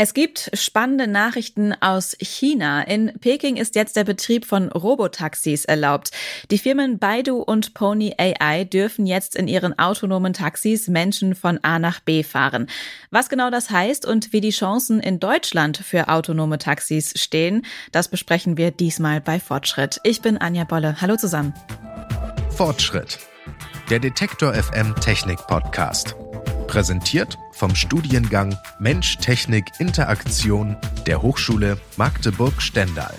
Es gibt spannende Nachrichten aus China. In Peking ist jetzt der Betrieb von Robotaxis erlaubt. Die Firmen Baidu und Pony AI dürfen jetzt in ihren autonomen Taxis Menschen von A nach B fahren. Was genau das heißt und wie die Chancen in Deutschland für autonome Taxis stehen, das besprechen wir diesmal bei Fortschritt. Ich bin Anja Bolle. Hallo zusammen. Fortschritt. Der Detektor FM Technik Podcast. Präsentiert vom Studiengang Mensch, Technik, Interaktion der Hochschule Magdeburg-Stendal.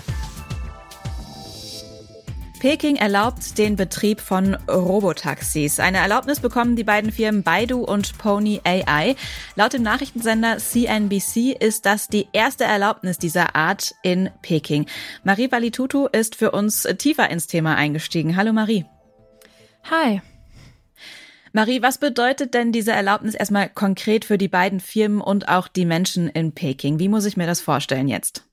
Peking erlaubt den Betrieb von Robotaxis. Eine Erlaubnis bekommen die beiden Firmen Baidu und Pony AI. Laut dem Nachrichtensender CNBC ist das die erste Erlaubnis dieser Art in Peking. Marie Valitutu ist für uns tiefer ins Thema eingestiegen. Hallo Marie. Hi. Marie, was bedeutet denn diese Erlaubnis erstmal konkret für die beiden Firmen und auch die Menschen in Peking? Wie muss ich mir das vorstellen jetzt?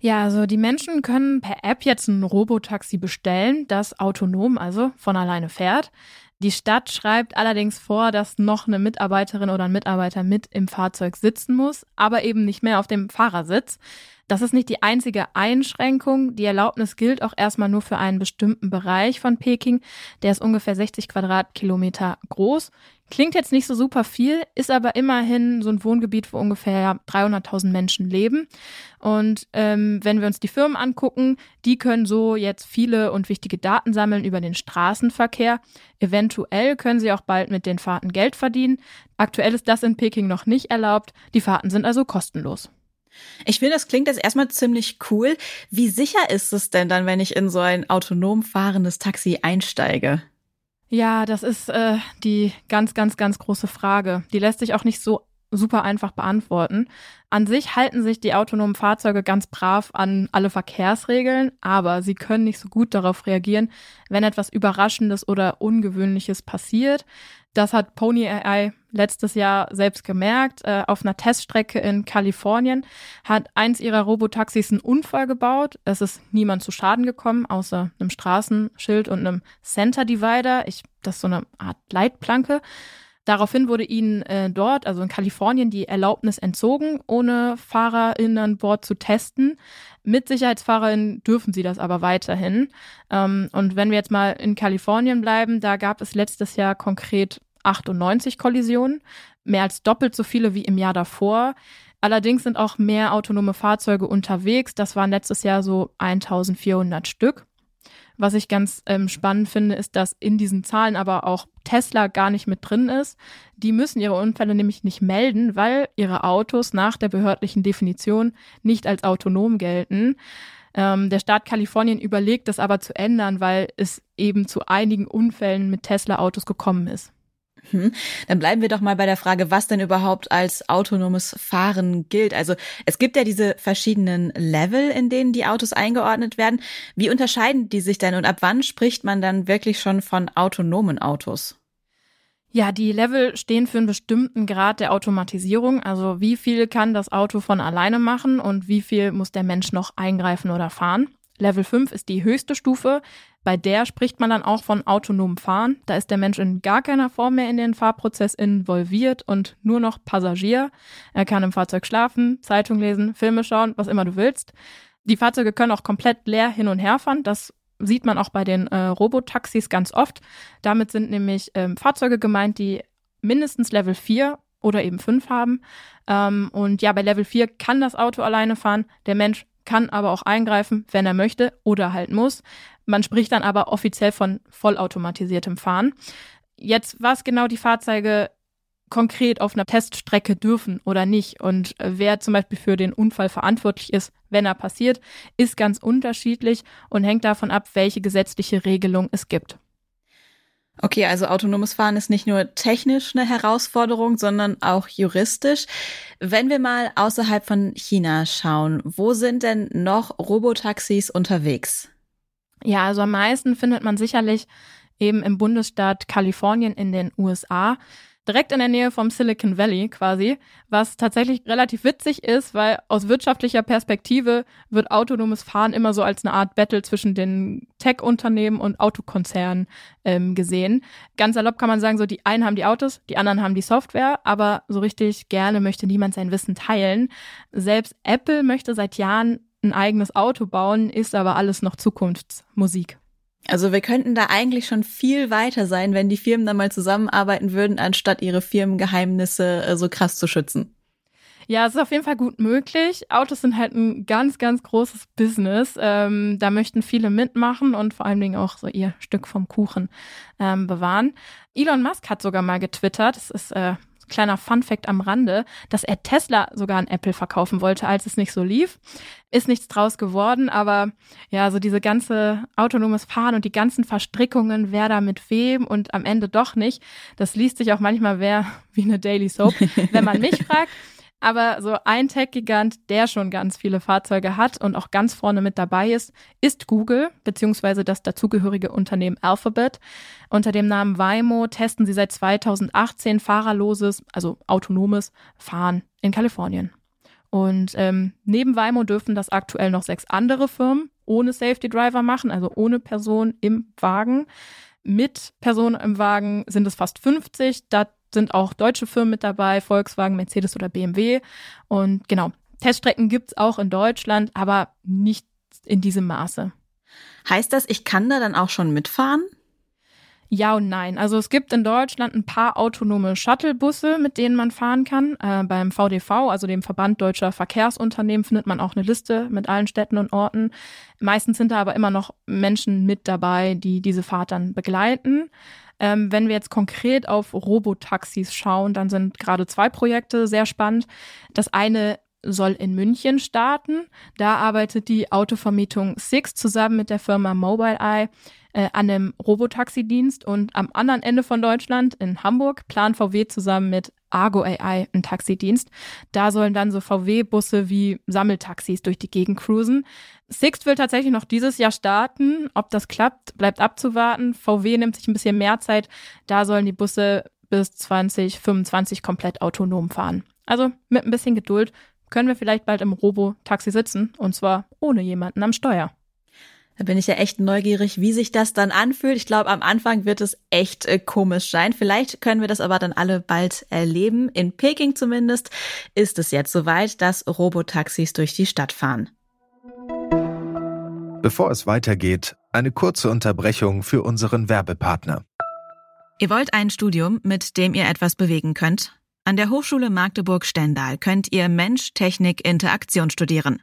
Ja, also die Menschen können per App jetzt ein Robotaxi bestellen, das autonom, also von alleine fährt. Die Stadt schreibt allerdings vor, dass noch eine Mitarbeiterin oder ein Mitarbeiter mit im Fahrzeug sitzen muss, aber eben nicht mehr auf dem Fahrersitz. Das ist nicht die einzige Einschränkung. Die Erlaubnis gilt auch erstmal nur für einen bestimmten Bereich von Peking. Der ist ungefähr 60 Quadratkilometer groß. Klingt jetzt nicht so super viel, ist aber immerhin so ein Wohngebiet, wo ungefähr 300.000 Menschen leben. Und ähm, wenn wir uns die Firmen angucken, die können so jetzt viele und wichtige Daten sammeln über den Straßenverkehr. Eventuell können sie auch bald mit den Fahrten Geld verdienen. Aktuell ist das in Peking noch nicht erlaubt. Die Fahrten sind also kostenlos. Ich finde, das klingt jetzt erstmal ziemlich cool. Wie sicher ist es denn dann, wenn ich in so ein autonom fahrendes Taxi einsteige? Ja, das ist äh, die ganz, ganz, ganz große Frage. Die lässt sich auch nicht so super einfach beantworten. An sich halten sich die autonomen Fahrzeuge ganz brav an alle Verkehrsregeln, aber sie können nicht so gut darauf reagieren, wenn etwas Überraschendes oder Ungewöhnliches passiert. Das hat Pony AI letztes Jahr selbst gemerkt. Äh, auf einer Teststrecke in Kalifornien hat eins ihrer Robotaxis einen Unfall gebaut. Es ist niemand zu Schaden gekommen, außer einem Straßenschild und einem Center Divider. Ich, das ist so eine Art Leitplanke. Daraufhin wurde ihnen äh, dort, also in Kalifornien, die Erlaubnis entzogen, ohne FahrerInnen an Bord zu testen. Mit SicherheitsfahrerInnen dürfen sie das aber weiterhin. Ähm, und wenn wir jetzt mal in Kalifornien bleiben, da gab es letztes Jahr konkret 98 Kollisionen, mehr als doppelt so viele wie im Jahr davor. Allerdings sind auch mehr autonome Fahrzeuge unterwegs. Das waren letztes Jahr so 1400 Stück. Was ich ganz ähm, spannend finde, ist, dass in diesen Zahlen aber auch Tesla gar nicht mit drin ist. Die müssen ihre Unfälle nämlich nicht melden, weil ihre Autos nach der behördlichen Definition nicht als autonom gelten. Ähm, der Staat Kalifornien überlegt das aber zu ändern, weil es eben zu einigen Unfällen mit Tesla-Autos gekommen ist. Hm. Dann bleiben wir doch mal bei der Frage, was denn überhaupt als autonomes Fahren gilt. Also es gibt ja diese verschiedenen Level, in denen die Autos eingeordnet werden. Wie unterscheiden die sich denn und ab wann spricht man dann wirklich schon von autonomen Autos? Ja, die Level stehen für einen bestimmten Grad der Automatisierung. Also wie viel kann das Auto von alleine machen und wie viel muss der Mensch noch eingreifen oder fahren. Level 5 ist die höchste Stufe. Bei der spricht man dann auch von autonomem Fahren. Da ist der Mensch in gar keiner Form mehr in den Fahrprozess involviert und nur noch Passagier. Er kann im Fahrzeug schlafen, Zeitung lesen, Filme schauen, was immer du willst. Die Fahrzeuge können auch komplett leer hin und her fahren. Das sieht man auch bei den äh, Robotaxis ganz oft. Damit sind nämlich ähm, Fahrzeuge gemeint, die mindestens Level 4 oder eben 5 haben. Ähm, und ja, bei Level 4 kann das Auto alleine fahren. Der Mensch kann aber auch eingreifen, wenn er möchte oder halt muss. Man spricht dann aber offiziell von vollautomatisiertem Fahren. Jetzt, was genau die Fahrzeuge konkret auf einer Teststrecke dürfen oder nicht und wer zum Beispiel für den Unfall verantwortlich ist, wenn er passiert, ist ganz unterschiedlich und hängt davon ab, welche gesetzliche Regelung es gibt. Okay, also autonomes Fahren ist nicht nur technisch eine Herausforderung, sondern auch juristisch. Wenn wir mal außerhalb von China schauen, wo sind denn noch Robotaxis unterwegs? Ja, also am meisten findet man sicherlich eben im Bundesstaat Kalifornien in den USA. Direkt in der Nähe vom Silicon Valley quasi, was tatsächlich relativ witzig ist, weil aus wirtschaftlicher Perspektive wird autonomes Fahren immer so als eine Art Battle zwischen den Tech-Unternehmen und Autokonzernen ähm, gesehen. Ganz salopp kann man sagen, so die einen haben die Autos, die anderen haben die Software, aber so richtig gerne möchte niemand sein Wissen teilen. Selbst Apple möchte seit Jahren ein eigenes Auto bauen, ist aber alles noch Zukunftsmusik. Also wir könnten da eigentlich schon viel weiter sein, wenn die Firmen dann mal zusammenarbeiten würden, anstatt ihre Firmengeheimnisse äh, so krass zu schützen. Ja, es ist auf jeden Fall gut möglich. Autos sind halt ein ganz, ganz großes Business. Ähm, da möchten viele mitmachen und vor allen Dingen auch so ihr Stück vom Kuchen ähm, bewahren. Elon Musk hat sogar mal getwittert, das ist äh, kleiner Fun-Fact am Rande, dass er Tesla sogar an Apple verkaufen wollte, als es nicht so lief. Ist nichts draus geworden, aber ja, so diese ganze autonomes Fahren und die ganzen Verstrickungen, wer da mit wem und am Ende doch nicht, das liest sich auch manchmal wer wie eine Daily Soap. Wenn man mich fragt, aber so ein Tech-Gigant, der schon ganz viele Fahrzeuge hat und auch ganz vorne mit dabei ist, ist Google beziehungsweise das dazugehörige Unternehmen Alphabet. Unter dem Namen Waymo testen sie seit 2018 fahrerloses, also autonomes Fahren in Kalifornien. Und ähm, neben Waymo dürfen das aktuell noch sechs andere Firmen ohne Safety Driver machen, also ohne Person im Wagen. Mit Person im Wagen sind es fast 50. Da sind auch deutsche Firmen mit dabei, Volkswagen, Mercedes oder BMW. Und genau, Teststrecken gibt es auch in Deutschland, aber nicht in diesem Maße. Heißt das, ich kann da dann auch schon mitfahren? Ja und nein. Also es gibt in Deutschland ein paar autonome Shuttlebusse, mit denen man fahren kann. Äh, beim VDV, also dem Verband Deutscher Verkehrsunternehmen, findet man auch eine Liste mit allen Städten und Orten. Meistens sind da aber immer noch Menschen mit dabei, die diese Fahrt dann begleiten. Ähm, wenn wir jetzt konkret auf Robotaxis schauen, dann sind gerade zwei Projekte sehr spannend. Das eine soll in München starten. Da arbeitet die Autovermietung Six zusammen mit der Firma Mobileye äh, an einem Robotaxi-Dienst und am anderen Ende von Deutschland in Hamburg plant VW zusammen mit Argo AI einen Taxidienst. Da sollen dann so VW-Busse wie Sammeltaxis durch die Gegend cruisen. Sixt will tatsächlich noch dieses Jahr starten. Ob das klappt, bleibt abzuwarten. VW nimmt sich ein bisschen mehr Zeit. Da sollen die Busse bis 2025 komplett autonom fahren. Also mit ein bisschen Geduld können wir vielleicht bald im Robo-Taxi sitzen und zwar ohne jemanden am Steuer. Da bin ich ja echt neugierig, wie sich das dann anfühlt. Ich glaube, am Anfang wird es echt äh, komisch sein. Vielleicht können wir das aber dann alle bald erleben. In Peking zumindest ist es jetzt soweit, dass Robotaxis durch die Stadt fahren. Bevor es weitergeht, eine kurze Unterbrechung für unseren Werbepartner. Ihr wollt ein Studium, mit dem ihr etwas bewegen könnt? An der Hochschule Magdeburg-Stendal könnt ihr Mensch, Technik, Interaktion studieren.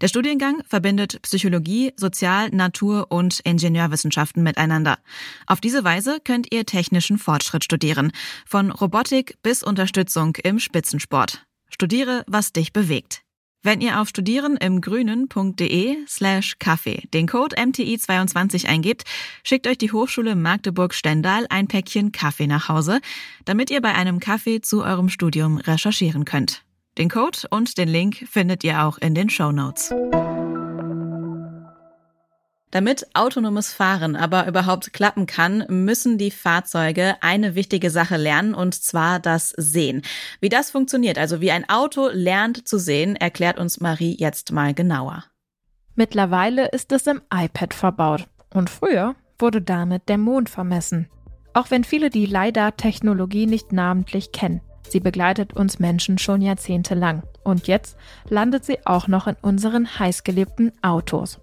Der Studiengang verbindet Psychologie, Sozial-, Natur- und Ingenieurwissenschaften miteinander. Auf diese Weise könnt ihr technischen Fortschritt studieren, von Robotik bis Unterstützung im Spitzensport. Studiere, was dich bewegt. Wenn ihr auf studieren im grünen.de slash Kaffee den Code MTI22 eingebt, schickt euch die Hochschule Magdeburg-Stendal ein Päckchen Kaffee nach Hause, damit ihr bei einem Kaffee zu eurem Studium recherchieren könnt. Den Code und den Link findet ihr auch in den Show Notes. Damit autonomes Fahren aber überhaupt klappen kann, müssen die Fahrzeuge eine wichtige Sache lernen, und zwar das Sehen. Wie das funktioniert, also wie ein Auto lernt zu sehen, erklärt uns Marie jetzt mal genauer. Mittlerweile ist es im iPad verbaut und früher wurde damit der Mond vermessen. Auch wenn viele die LiDAR-Technologie nicht namentlich kennen. Sie begleitet uns Menschen schon jahrzehntelang. Und jetzt landet sie auch noch in unseren heißgeliebten Autos.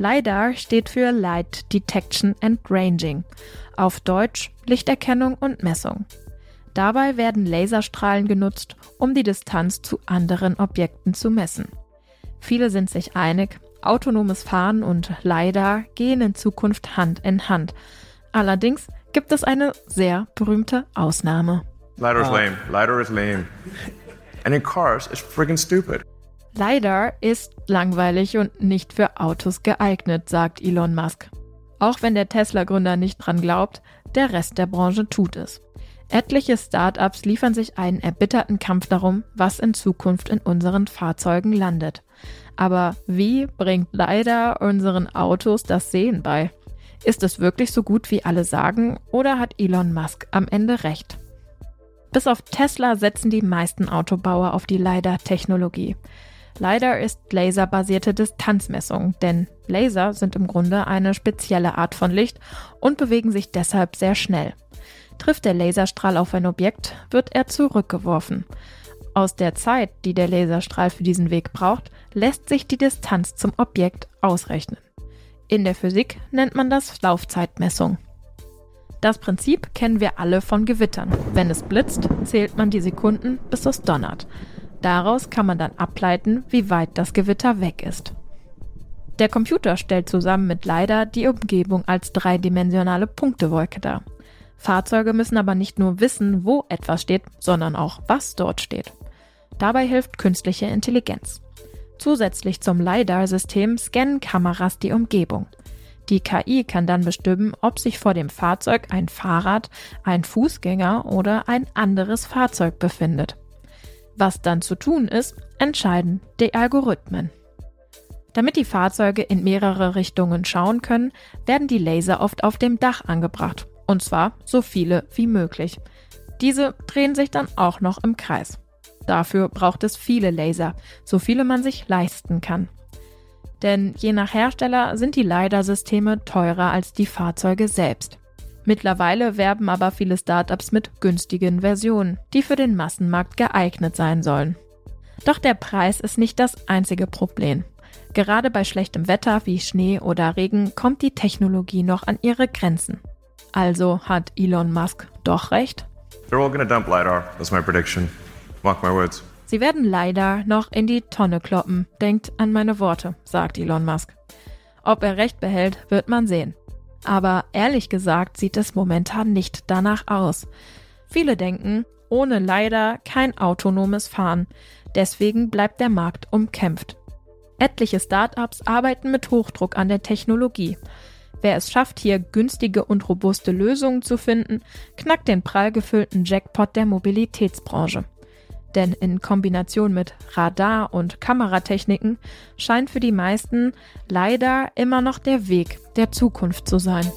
LiDAR steht für Light Detection and Ranging, auf Deutsch Lichterkennung und Messung. Dabei werden Laserstrahlen genutzt, um die Distanz zu anderen Objekten zu messen. Viele sind sich einig, autonomes Fahren und LiDAR gehen in Zukunft Hand in Hand. Allerdings gibt es eine sehr berühmte Ausnahme. LiDAR is lame. LiDAR is lame. And in cars, it's friggin' stupid. LiDAR ist langweilig und nicht für Autos geeignet, sagt Elon Musk. Auch wenn der Tesla-Gründer nicht dran glaubt, der Rest der Branche tut es. Etliche Startups liefern sich einen erbitterten Kampf darum, was in Zukunft in unseren Fahrzeugen landet. Aber wie bringt LiDAR unseren Autos das Sehen bei? Ist es wirklich so gut, wie alle sagen, oder hat Elon Musk am Ende recht? Bis auf Tesla setzen die meisten Autobauer auf die LiDAR-Technologie. LiDAR ist laserbasierte Distanzmessung, denn Laser sind im Grunde eine spezielle Art von Licht und bewegen sich deshalb sehr schnell. Trifft der Laserstrahl auf ein Objekt, wird er zurückgeworfen. Aus der Zeit, die der Laserstrahl für diesen Weg braucht, lässt sich die Distanz zum Objekt ausrechnen. In der Physik nennt man das Laufzeitmessung. Das Prinzip kennen wir alle von Gewittern. Wenn es blitzt, zählt man die Sekunden, bis es donnert. Daraus kann man dann ableiten, wie weit das Gewitter weg ist. Der Computer stellt zusammen mit LiDAR die Umgebung als dreidimensionale Punktewolke dar. Fahrzeuge müssen aber nicht nur wissen, wo etwas steht, sondern auch, was dort steht. Dabei hilft künstliche Intelligenz. Zusätzlich zum LiDAR-System scannen Kameras die Umgebung. Die KI kann dann bestimmen, ob sich vor dem Fahrzeug ein Fahrrad, ein Fußgänger oder ein anderes Fahrzeug befindet. Was dann zu tun ist, entscheiden die Algorithmen. Damit die Fahrzeuge in mehrere Richtungen schauen können, werden die Laser oft auf dem Dach angebracht, und zwar so viele wie möglich. Diese drehen sich dann auch noch im Kreis. Dafür braucht es viele Laser, so viele man sich leisten kann. Denn je nach Hersteller sind die LiDAR-Systeme teurer als die Fahrzeuge selbst. Mittlerweile werben aber viele Startups mit günstigen Versionen, die für den Massenmarkt geeignet sein sollen. Doch der Preis ist nicht das einzige Problem. Gerade bei schlechtem Wetter wie Schnee oder Regen kommt die Technologie noch an ihre Grenzen. Also hat Elon Musk doch recht? They're all gonna dump LiDAR. That's my prediction. Mark my words. Sie werden leider noch in die Tonne kloppen. Denkt an meine Worte, sagt Elon Musk. Ob er recht behält, wird man sehen. Aber ehrlich gesagt sieht es momentan nicht danach aus. Viele denken, ohne leider kein autonomes Fahren. Deswegen bleibt der Markt umkämpft. Etliche Startups arbeiten mit Hochdruck an der Technologie. Wer es schafft, hier günstige und robuste Lösungen zu finden, knackt den prall gefüllten Jackpot der Mobilitätsbranche. Denn in Kombination mit Radar- und Kameratechniken scheint für die meisten leider immer noch der Weg der Zukunft zu sein.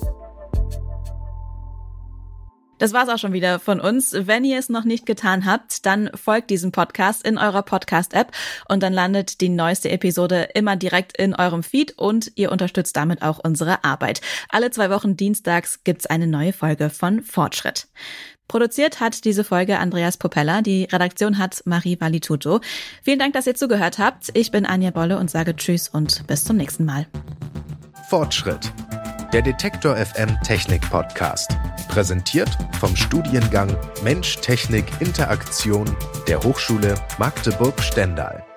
Das war's auch schon wieder von uns. Wenn ihr es noch nicht getan habt, dann folgt diesem Podcast in eurer Podcast-App und dann landet die neueste Episode immer direkt in eurem Feed und ihr unterstützt damit auch unsere Arbeit. Alle zwei Wochen dienstags gibt's eine neue Folge von Fortschritt. Produziert hat diese Folge Andreas Popella, die Redaktion hat Marie Valituto. Vielen Dank, dass ihr zugehört habt. Ich bin Anja Bolle und sage Tschüss und bis zum nächsten Mal. Fortschritt. Der Detektor FM Technik Podcast. Präsentiert vom Studiengang Mensch, Technik, Interaktion der Hochschule Magdeburg-Stendal.